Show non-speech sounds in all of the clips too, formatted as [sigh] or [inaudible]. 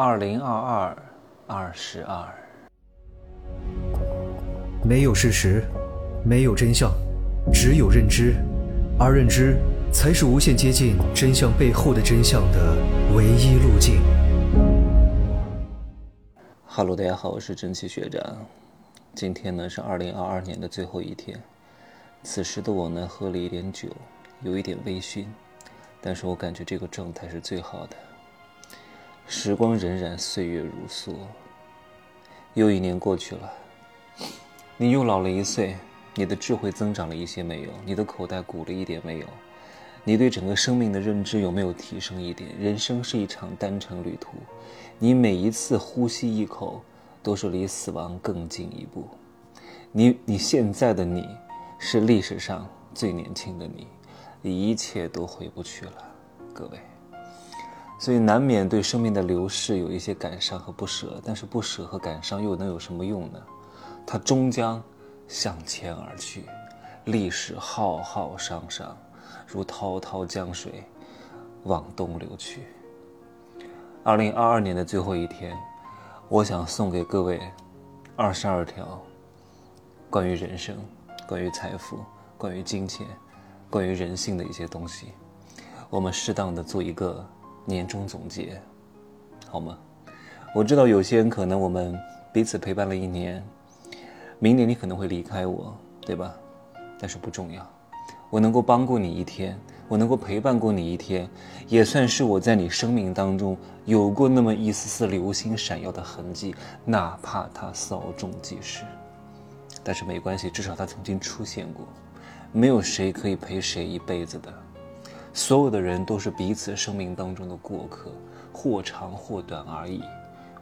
二零二二二十二，没有事实，没有真相，只有认知，而认知才是无限接近真相背后的真相的唯一路径。哈喽，大家好，我是蒸汽学长。今天呢是二零二二年的最后一天，此时的我呢喝了一点酒，有一点微醺，但是我感觉这个状态是最好的。时光荏苒，岁月如梭，又一年过去了，你又老了一岁，你的智慧增长了一些没有？你的口袋鼓了一点没有？你对整个生命的认知有没有提升一点？人生是一场单程旅途，你每一次呼吸一口，都是离死亡更近一步。你你现在的你，是历史上最年轻的你，一切都回不去了，各位。所以难免对生命的流逝有一些感伤和不舍，但是不舍和感伤又能有什么用呢？它终将向前而去，历史浩浩汤汤，如滔滔江水往东流去。二零二二年的最后一天，我想送给各位二十二条关于人生、关于财富、关于金钱、关于人性的一些东西，我们适当的做一个。年终总结，好吗？我知道有些人可能我们彼此陪伴了一年，明年你可能会离开我，对吧？但是不重要，我能够帮过你一天，我能够陪伴过你一天，也算是我在你生命当中有过那么一丝丝流星闪耀的痕迹，哪怕它稍纵即逝。但是没关系，至少它曾经出现过。没有谁可以陪谁一辈子的。所有的人都是彼此生命当中的过客，或长或短而已。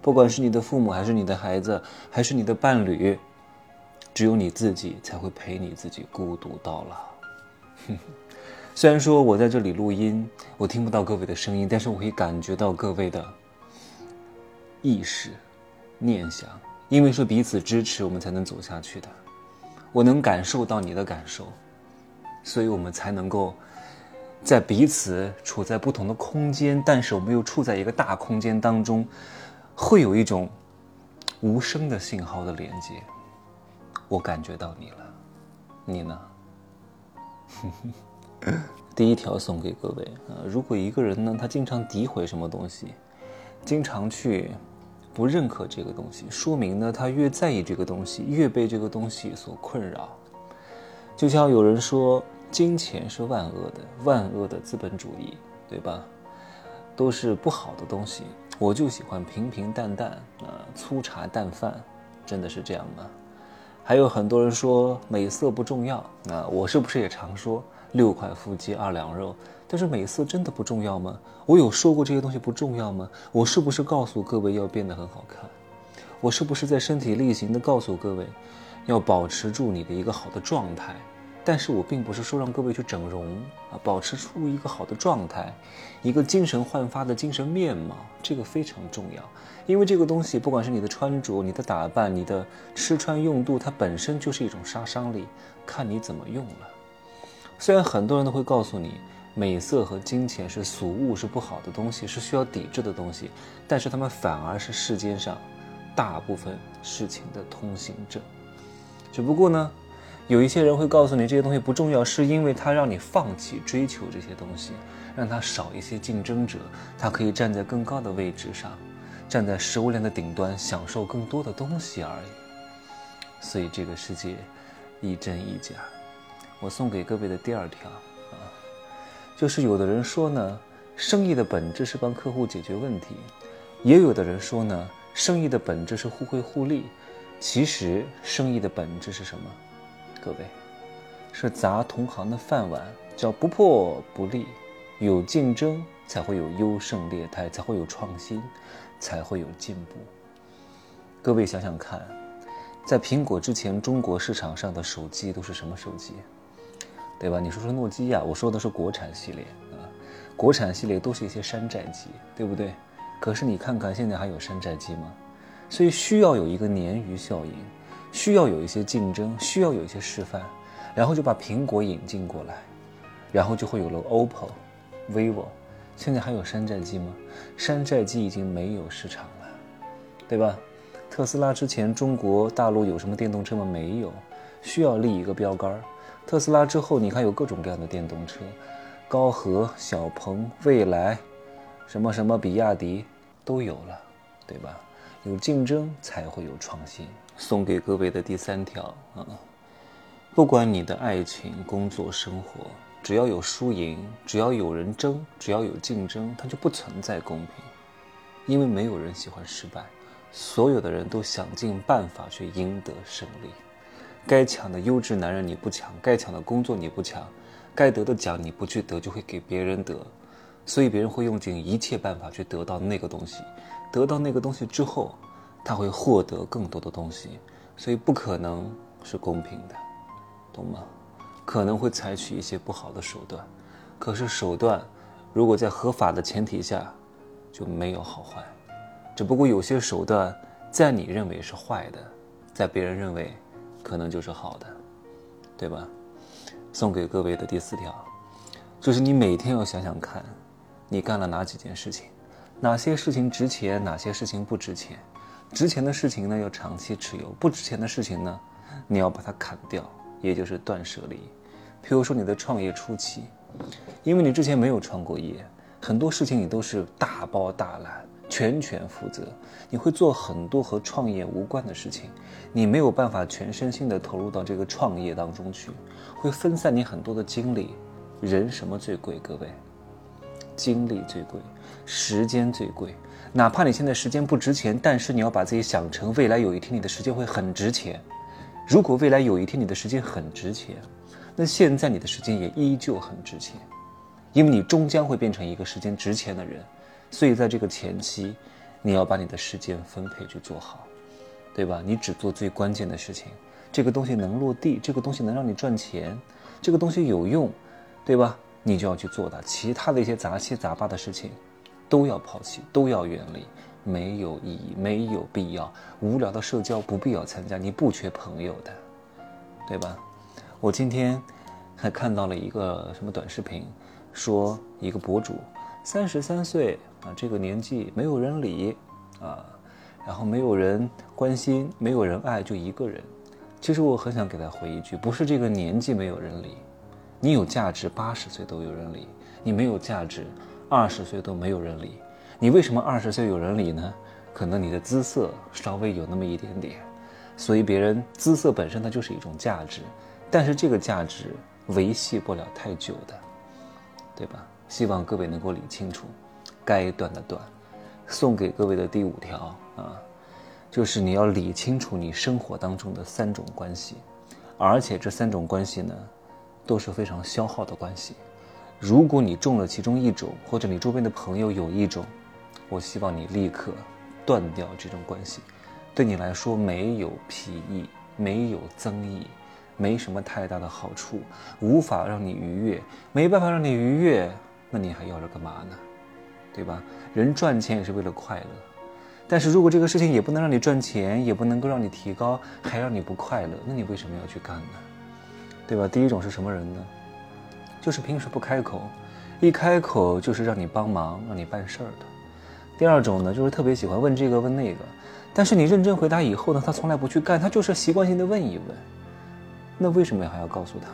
不管是你的父母，还是你的孩子，还是你的伴侣，只有你自己才会陪你自己孤独到老。[laughs] 虽然说我在这里录音，我听不到各位的声音，但是我可以感觉到各位的意识、念想。因为是彼此支持，我们才能走下去的。我能感受到你的感受，所以我们才能够。在彼此处在不同的空间，但是我们又处在一个大空间当中，会有一种无声的信号的连接。我感觉到你了，你呢？第一条送给各位啊，如果一个人呢，他经常诋毁什么东西，经常去不认可这个东西，说明呢，他越在意这个东西，越被这个东西所困扰。就像有人说。金钱是万恶的，万恶的资本主义，对吧？都是不好的东西。我就喜欢平平淡淡啊，粗茶淡饭，真的是这样吗？还有很多人说美色不重要啊，我是不是也常说六块腹肌二两肉？但是美色真的不重要吗？我有说过这些东西不重要吗？我是不是告诉各位要变得很好看？我是不是在身体力行的告诉各位，要保持住你的一个好的状态？但是我并不是说让各位去整容啊，保持出一个好的状态，一个精神焕发的精神面貌，这个非常重要。因为这个东西，不管是你的穿着、你的打扮、你的吃穿用度，它本身就是一种杀伤力，看你怎么用了。虽然很多人都会告诉你，美色和金钱是俗物，是不好的东西，是需要抵制的东西，但是他们反而是世间上大部分事情的通行证。只不过呢。有一些人会告诉你这些东西不重要，是因为他让你放弃追求这些东西，让他少一些竞争者，他可以站在更高的位置上，站在食物链的顶端，享受更多的东西而已。所以这个世界一真一假。我送给各位的第二条啊，就是有的人说呢，生意的本质是帮客户解决问题，也有的人说呢，生意的本质是互惠互利。其实生意的本质是什么？各位，是砸同行的饭碗，叫不破不立，有竞争才会有优胜劣汰，才会有创新，才会有进步。各位想想看，在苹果之前，中国市场上的手机都是什么手机？对吧？你说说诺基亚，我说的是国产系列啊，国产系列都是一些山寨机，对不对？可是你看看现在还有山寨机吗？所以需要有一个鲶鱼效应。需要有一些竞争，需要有一些示范，然后就把苹果引进过来，然后就会有了 OPPO、vivo，现在还有山寨机吗？山寨机已经没有市场了，对吧？特斯拉之前中国大陆有什么电动车吗？没有，需要立一个标杆。特斯拉之后，你看有各种各样的电动车，高和、小鹏、蔚来，什么什么比亚迪都有了，对吧？有竞争才会有创新。送给各位的第三条啊，不管你的爱情、工作、生活，只要有输赢，只要有人争，只要有竞争，它就不存在公平，因为没有人喜欢失败。所有的人都想尽办法去赢得胜利，该抢的优质男人你不抢，该抢的工作你不抢，该得的奖你不去得，就会给别人得，所以别人会用尽一切办法去得到那个东西，得到那个东西之后，他会获得更多的东西，所以不可能是公平的，懂吗？可能会采取一些不好的手段，可是手段如果在合法的前提下，就没有好坏。只不过有些手段，在你认为是坏的，在别人认为，可能就是好的，对吧？送给各位的第四条，就是你每天要想想看，你干了哪几件事情，哪些事情值钱，哪些事情不值钱。值钱的事情呢，要长期持有；不值钱的事情呢，你要把它砍掉，也就是断舍离。譬如说你的创业初期，因为你之前没有创过业，很多事情你都是大包大揽。全权负责，你会做很多和创业无关的事情，你没有办法全身心的投入到这个创业当中去，会分散你很多的精力。人什么最贵？各位，精力最贵，时间最贵。哪怕你现在时间不值钱，但是你要把自己想成未来有一天你的时间会很值钱。如果未来有一天你的时间很值钱，那现在你的时间也依旧很值钱，因为你终将会变成一个时间值钱的人。所以，在这个前期，你要把你的时间分配去做好，对吧？你只做最关键的事情，这个东西能落地，这个东西能让你赚钱，这个东西有用，对吧？你就要去做它。其他的一些杂七杂八的事情，都要抛弃，都要远离，没有意义，没有必要。无聊的社交不必要参加，你不缺朋友的，对吧？我今天还看到了一个什么短视频，说一个博主。三十三岁啊，这个年纪没有人理，啊，然后没有人关心，没有人爱，就一个人。其实我很想给他回一句：不是这个年纪没有人理，你有价值，八十岁都有人理；你没有价值，二十岁都没有人理。你为什么二十岁有人理呢？可能你的姿色稍微有那么一点点，所以别人姿色本身它就是一种价值，但是这个价值维系不了太久的，对吧？希望各位能够理清楚，该断的断。送给各位的第五条啊，就是你要理清楚你生活当中的三种关系，而且这三种关系呢，都是非常消耗的关系。如果你中了其中一种，或者你周边的朋友有一种，我希望你立刻断掉这种关系，对你来说没有裨益，没有增益。没什么太大的好处，无法让你愉悦，没办法让你愉悦。那你还要着干嘛呢？对吧？人赚钱也是为了快乐，但是如果这个事情也不能让你赚钱，也不能够让你提高，还让你不快乐，那你为什么要去干呢？对吧？第一种是什么人呢？就是平时不开口，一开口就是让你帮忙、让你办事儿的。第二种呢，就是特别喜欢问这个问那个，但是你认真回答以后呢，他从来不去干，他就是习惯性的问一问。那为什么还要告诉他？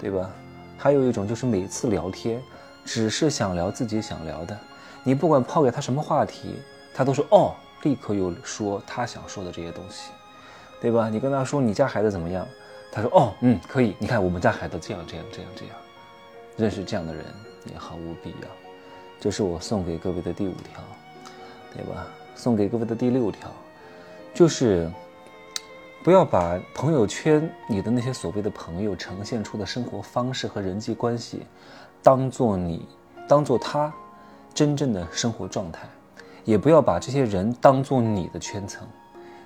对吧？还有一种就是每次聊天。只是想聊自己想聊的，你不管抛给他什么话题，他都说哦，立刻又说他想说的这些东西，对吧？你跟他说你家孩子怎么样，他说哦，嗯，可以。你看我们家孩子这样这样这样这样，认识这样的人也毫无必要。这是我送给各位的第五条，对吧？送给各位的第六条，就是不要把朋友圈你的那些所谓的朋友呈现出的生活方式和人际关系。当做你，当做他，真正的生活状态，也不要把这些人当做你的圈层，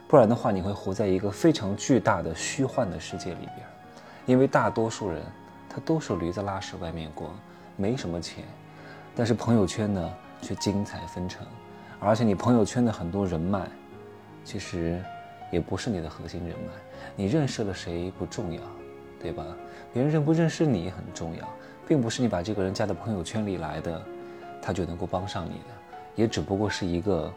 不然的话，你会活在一个非常巨大的虚幻的世界里边。因为大多数人，他都是驴子拉屎外面光，没什么钱，但是朋友圈呢却精彩纷呈，而且你朋友圈的很多人脉，其实也不是你的核心人脉。你认识了谁不重要，对吧？别人认不认识你很重要。并不是你把这个人加到朋友圈里来的，他就能够帮上你的，也只不过是一个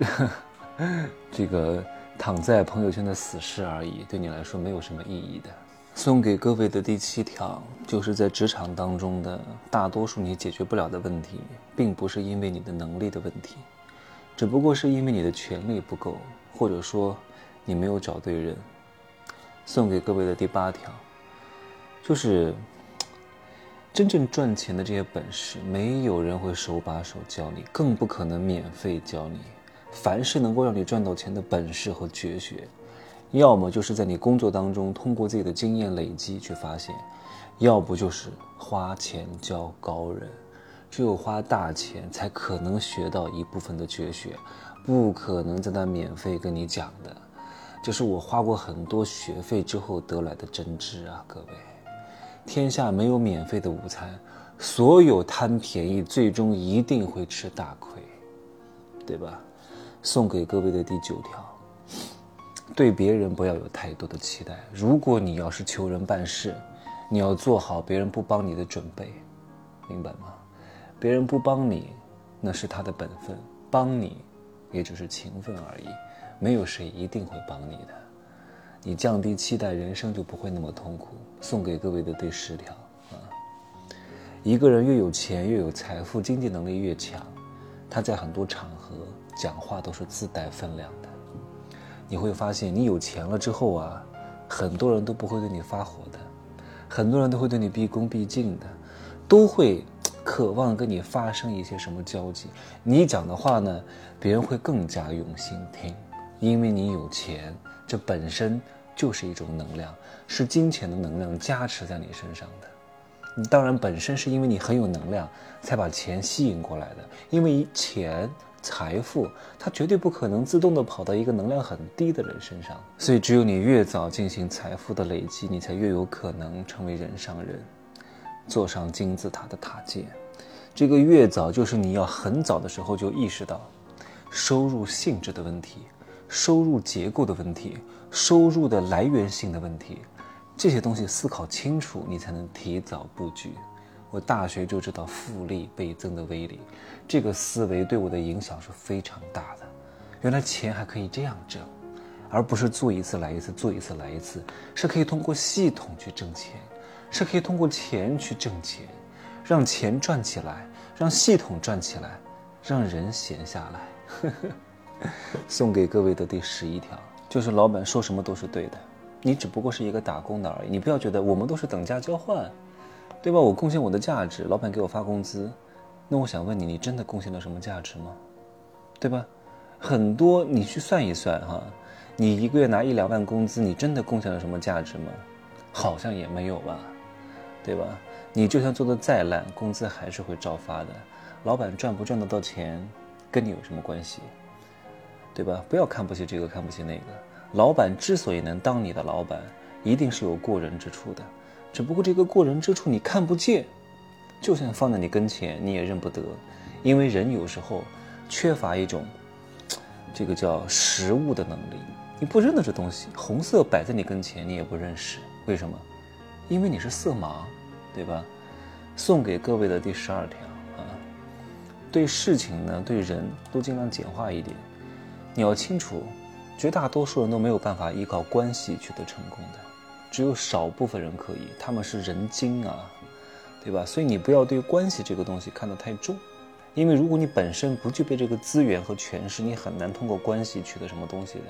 [laughs] 这个躺在朋友圈的死尸而已，对你来说没有什么意义的。送给各位的第七条，就是在职场当中的大多数你解决不了的问题，并不是因为你的能力的问题，只不过是因为你的权力不够，或者说你没有找对人。送给各位的第八条，就是真正赚钱的这些本事，没有人会手把手教你，更不可能免费教你。凡是能够让你赚到钱的本事和绝学，要么就是在你工作当中通过自己的经验累积去发现，要不就是花钱教高人。只有花大钱才可能学到一部分的绝学，不可能在那免费跟你讲的。这是我花过很多学费之后得来的真知啊，各位！天下没有免费的午餐，所有贪便宜最终一定会吃大亏，对吧？送给各位的第九条。对别人不要有太多的期待。如果你要是求人办事，你要做好别人不帮你的准备，明白吗？别人不帮你，那是他的本分；帮你，也只是情分而已。没有谁一定会帮你的。你降低期待，人生就不会那么痛苦。送给各位的第十条啊，一个人越有钱越有财富，经济能力越强，他在很多场合讲话都是自带分量。你会发现，你有钱了之后啊，很多人都不会对你发火的，很多人都会对你毕恭毕敬的，都会渴望跟你发生一些什么交集。你讲的话呢，别人会更加用心听，因为你有钱，这本身就是一种能量，是金钱的能量加持在你身上的。当然本身是因为你很有能量，才把钱吸引过来的，因为钱。财富，它绝对不可能自动的跑到一个能量很低的人身上，所以只有你越早进行财富的累积，你才越有可能成为人上人，坐上金字塔的塔尖。这个越早，就是你要很早的时候就意识到，收入性质的问题，收入结构的问题，收入的来源性的问题，这些东西思考清楚，你才能提早布局。我大学就知道复利倍增的威力，这个思维对我的影响是非常大的。原来钱还可以这样挣，而不是做一次来一次，做一次来一次，是可以通过系统去挣钱，是可以通过钱去挣钱，让钱赚起来，让系统赚起来，让人闲下来。[laughs] 送给各位的第十一条，就是老板说什么都是对的，你只不过是一个打工的而已，你不要觉得我们都是等价交换。对吧？我贡献我的价值，老板给我发工资，那我想问你，你真的贡献了什么价值吗？对吧？很多你去算一算哈，你一个月拿一两万工资，你真的贡献了什么价值吗？好像也没有吧，对吧？你就算做的再烂，工资还是会照发的。老板赚不赚得到钱，跟你有什么关系？对吧？不要看不起这个，看不起那个。老板之所以能当你的老板，一定是有过人之处的。只不过这个过人之处你看不见，就算放在你跟前你也认不得，因为人有时候缺乏一种这个叫识物的能力，你不认得这东西，红色摆在你跟前你也不认识，为什么？因为你是色盲，对吧？送给各位的第十二条啊，对事情呢对人都尽量简化一点，你要清楚，绝大多数人都没有办法依靠关系取得成功的。只有少部分人可以，他们是人精啊，对吧？所以你不要对关系这个东西看得太重，因为如果你本身不具备这个资源和权势，你很难通过关系取得什么东西的。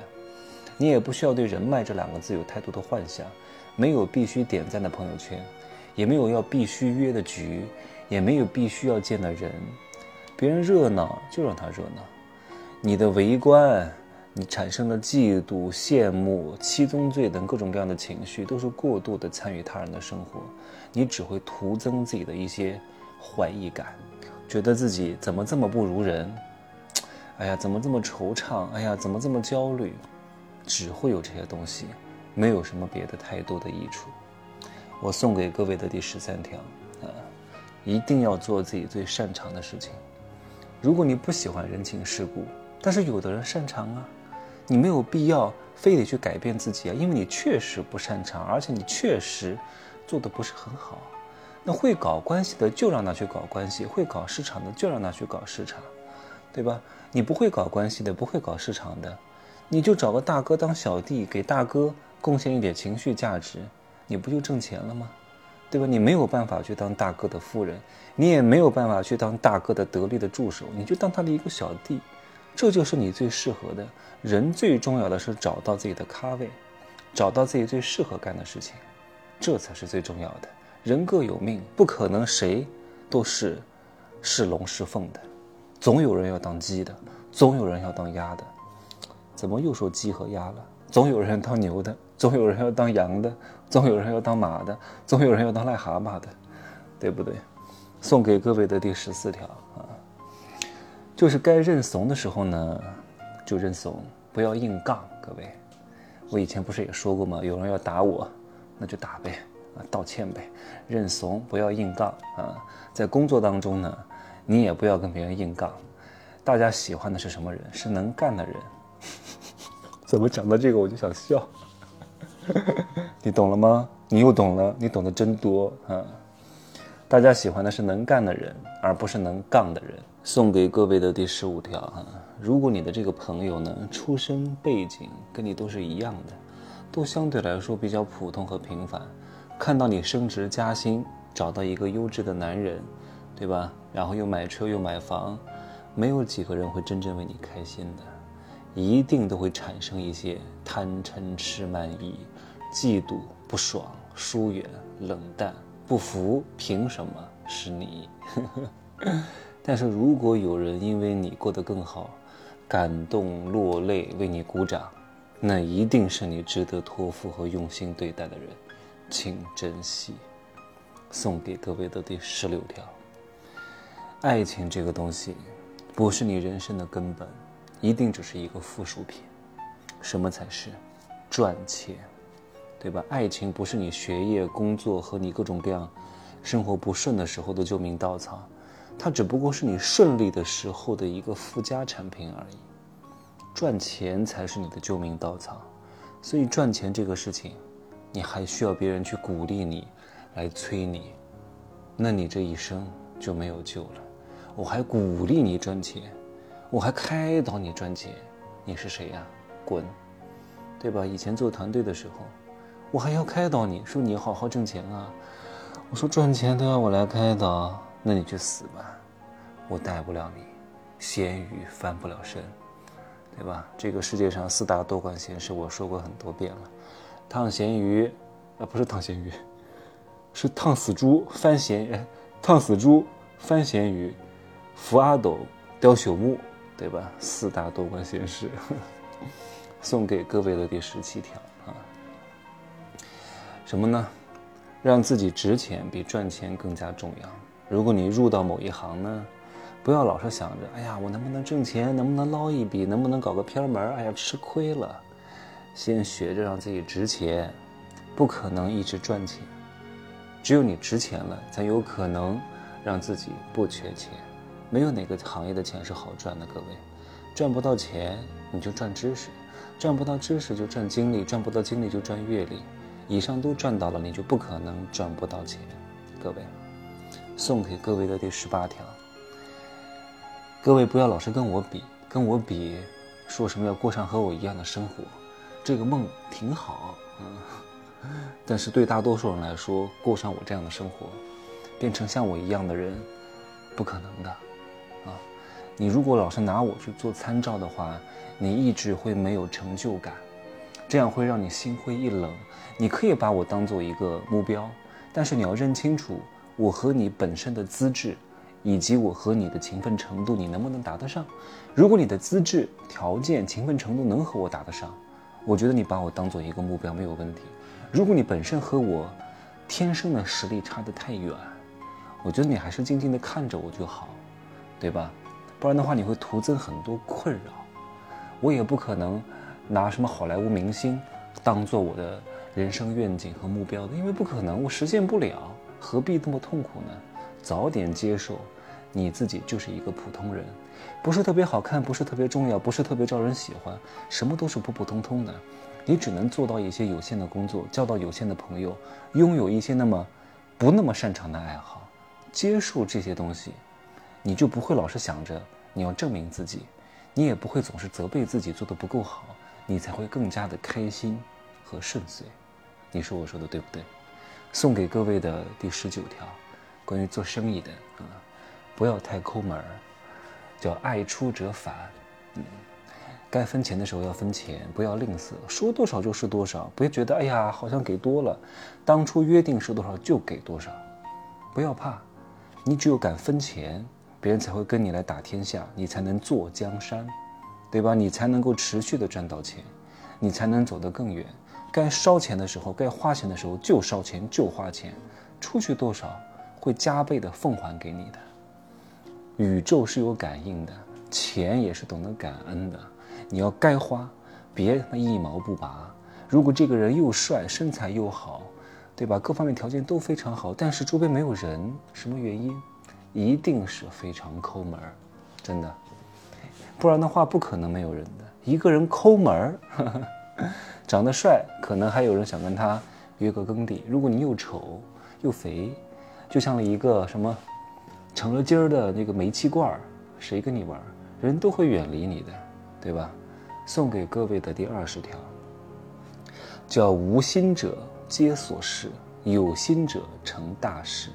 你也不需要对人脉这两个字有太多的幻想，没有必须点赞的朋友圈，也没有要必须约的局，也没有必须要见的人。别人热闹就让他热闹，你的围观。你产生了嫉妒、羡慕、七宗罪等各种各样的情绪，都是过度的参与他人的生活，你只会徒增自己的一些怀疑感，觉得自己怎么这么不如人？哎呀，怎么这么惆怅？哎呀，怎么这么焦虑？只会有这些东西，没有什么别的太多的益处。我送给各位的第十三条啊，一定要做自己最擅长的事情。如果你不喜欢人情世故，但是有的人擅长啊。你没有必要非得去改变自己啊，因为你确实不擅长，而且你确实做的不是很好。那会搞关系的就让他去搞关系，会搞市场的就让他去搞市场，对吧？你不会搞关系的，不会搞市场的，你就找个大哥当小弟，给大哥贡献一点情绪价值，你不就挣钱了吗？对吧？你没有办法去当大哥的夫人，你也没有办法去当大哥的得力的助手，你就当他的一个小弟，这就是你最适合的。人最重要的是找到自己的咖位，找到自己最适合干的事情，这才是最重要的。人各有命，不可能谁都是是龙是凤的，总有人要当鸡的，总有人要当鸭的。怎么又说鸡和鸭了？总有人当牛的，总有人要当羊的，总有人要当马的，总有人要当癞蛤蟆的，对不对？送给各位的第十四条啊，就是该认怂的时候呢，就认怂，不要硬杠。各位，我以前不是也说过吗？有人要打我，那就打呗，啊，道歉呗，认怂，不要硬杠啊。在工作当中呢，你也不要跟别人硬杠。大家喜欢的是什么人？是能干的人。[laughs] 怎么讲到这个我就想笑，[laughs] 你懂了吗？你又懂了，你懂得真多啊！大家喜欢的是能干的人，而不是能杠的人。送给各位的第十五条哈，如果你的这个朋友呢，出身背景跟你都是一样的，都相对来说比较普通和平凡，看到你升职加薪，找到一个优质的男人，对吧？然后又买车又买房，没有几个人会真正为你开心的。一定都会产生一些贪嗔痴慢疑、嫉妒、不爽、疏远、冷淡、不服。凭什么是你？[laughs] 但是如果有人因为你过得更好，感动落泪为你鼓掌，那一定是你值得托付和用心对待的人，请珍惜。送给各位的第十六条：爱情这个东西，不是你人生的根本。一定只是一个附属品，什么才是赚钱，对吧？爱情不是你学业、工作和你各种各样生活不顺的时候的救命稻草，它只不过是你顺利的时候的一个附加产品而已。赚钱才是你的救命稻草，所以赚钱这个事情，你还需要别人去鼓励你，来催你，那你这一生就没有救了。我还鼓励你赚钱。我还开导你赚钱，你是谁呀？滚，对吧？以前做团队的时候，我还要开导你说你好好挣钱啊。我说赚钱都要我来开导，那你去死吧，我带不了你，咸鱼翻不了身，对吧？这个世界上四大多管闲事，我说过很多遍了。烫咸鱼，啊不是烫咸鱼，是烫死猪翻咸，[laughs] 烫死猪翻咸鱼，扶阿斗雕朽木。对吧？四大多管闲事，[laughs] 送给各位的第十七条啊，什么呢？让自己值钱比赚钱更加重要。如果你入到某一行呢，不要老是想着，哎呀，我能不能挣钱？能不能捞一笔？能不能搞个偏门？哎呀，吃亏了。先学着让自己值钱，不可能一直赚钱，只有你值钱了，才有可能让自己不缺钱。没有哪个行业的钱是好赚的，各位，赚不到钱你就赚知识，赚不到知识就赚经历，赚不到经历就赚阅历，以上都赚到了，你就不可能赚不到钱。各位，送给各位的第十八条，各位不要老是跟我比，跟我比，说什么要过上和我一样的生活，这个梦挺好，嗯，[laughs] 但是对大多数人来说，过上我这样的生活，变成像我一样的人，不可能的。啊你如果老是拿我去做参照的话，你一直会没有成就感，这样会让你心灰意冷。你可以把我当做一个目标，但是你要认清楚我和你本身的资质，以及我和你的勤奋程度，你能不能达得上？如果你的资质条件、勤奋程度能和我达得上，我觉得你把我当做一个目标没有问题。如果你本身和我天生的实力差得太远，我觉得你还是静静的看着我就好，对吧？不然的话，你会徒增很多困扰。我也不可能拿什么好莱坞明星当做我的人生愿景和目标的，因为不可能，我实现不了，何必那么痛苦呢？早点接受，你自己就是一个普通人，不是特别好看，不是特别重要，不是特别招人喜欢，什么都是普普通通的。你只能做到一些有限的工作，交到有限的朋友，拥有一些那么不那么擅长的爱好，接受这些东西，你就不会老是想着你要证明自己，你也不会总是责备自己做的不够好，你才会更加的开心和顺遂。你说我说的对不对？送给各位的第十九条，关于做生意的啊，不要太抠门儿，叫爱出者返。嗯。该分钱的时候要分钱，不要吝啬，说多少就是多少，不要觉得哎呀好像给多了，当初约定是多少就给多少，不要怕，你只有敢分钱，别人才会跟你来打天下，你才能坐江山，对吧？你才能够持续的赚到钱，你才能走得更远。该烧钱的时候，该花钱的时候就烧钱就花钱，出去多少会加倍的奉还给你的。宇宙是有感应的，钱也是懂得感恩的。你要该花，别他妈一毛不拔。如果这个人又帅，身材又好，对吧？各方面条件都非常好，但是周边没有人，什么原因？一定是非常抠门儿，真的。不然的话，不可能没有人的。一个人抠门儿，[laughs] 长得帅，可能还有人想跟他约个耕地。如果你又丑又肥，就像了一个什么成了筋儿的那个煤气罐儿，谁跟你玩？人都会远离你的，对吧？送给各位的第二十条，叫无心者皆所事，有心者成大事。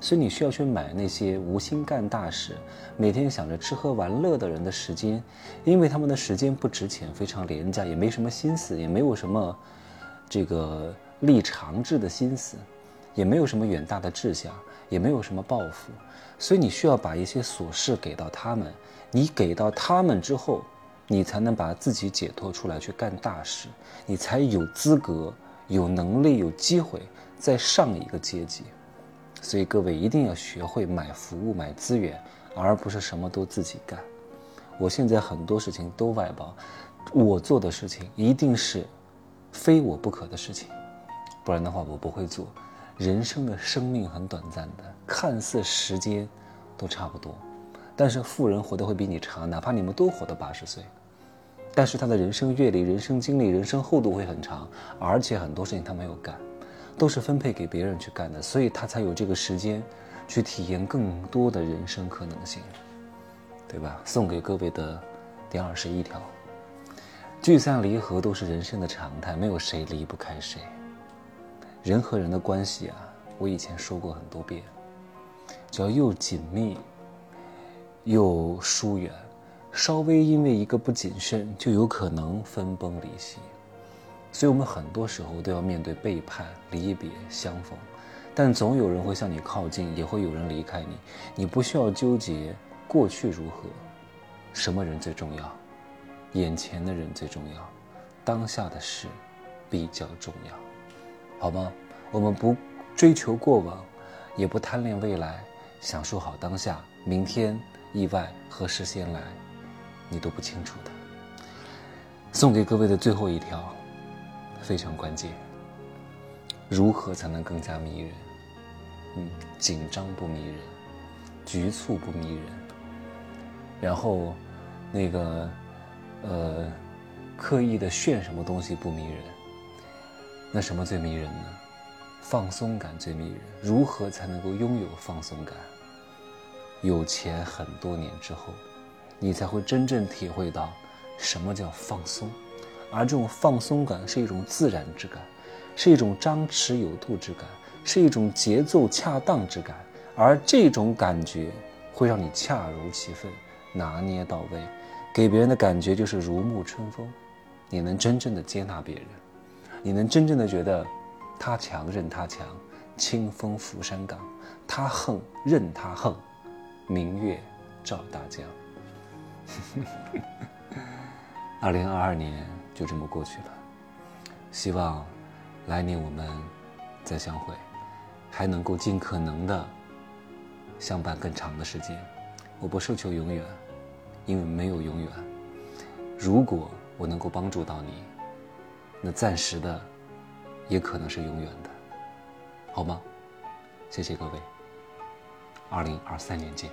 所以你需要去买那些无心干大事、每天想着吃喝玩乐的人的时间，因为他们的时间不值钱，非常廉价，也没什么心思，也没有什么这个立长志的心思，也没有什么远大的志向，也没有什么抱负。所以你需要把一些琐事给到他们，你给到他们之后。你才能把自己解脱出来去干大事，你才有资格、有能力、有机会再上一个阶级。所以各位一定要学会买服务、买资源，而不是什么都自己干。我现在很多事情都外包，我做的事情一定是非我不可的事情，不然的话我不会做。人生的生命很短暂的，看似时间都差不多，但是富人活得会比你长，哪怕你们都活到八十岁。但是他的人生阅历、人生经历、人生厚度会很长，而且很多事情他没有干，都是分配给别人去干的，所以他才有这个时间，去体验更多的人生可能性，对吧？送给各位的第二十一条：聚散离合都是人生的常态，没有谁离不开谁。人和人的关系啊，我以前说过很多遍，只要又紧密又疏远。稍微因为一个不谨慎，就有可能分崩离析，所以我们很多时候都要面对背叛、离别、相逢，但总有人会向你靠近，也会有人离开你。你不需要纠结过去如何，什么人最重要？眼前的人最重要，当下的事比较重要，好吗？我们不追求过往，也不贪恋未来，享受好当下。明天意外何时先来？你都不清楚的，送给各位的最后一条，非常关键。如何才能更加迷人？嗯，紧张不迷人，局促不迷人，然后那个呃，刻意的炫什么东西不迷人？那什么最迷人呢？放松感最迷人。如何才能够拥有放松感？有钱很多年之后。你才会真正体会到什么叫放松，而这种放松感是一种自然之感，是一种张弛有度之感，是一种节奏恰当之感，而这种感觉会让你恰如其分，拿捏到位，给别人的感觉就是如沐春风。你能真正的接纳别人，你能真正的觉得他强任他强，清风拂山岗；他横任他横，明月照大江。[laughs] 二零二二年就这么过去了，希望来年我们再相会，还能够尽可能的相伴更长的时间。我不奢求永远，因为没有永远。如果我能够帮助到你，那暂时的也可能是永远的，好吗？谢谢各位，二零二三年见。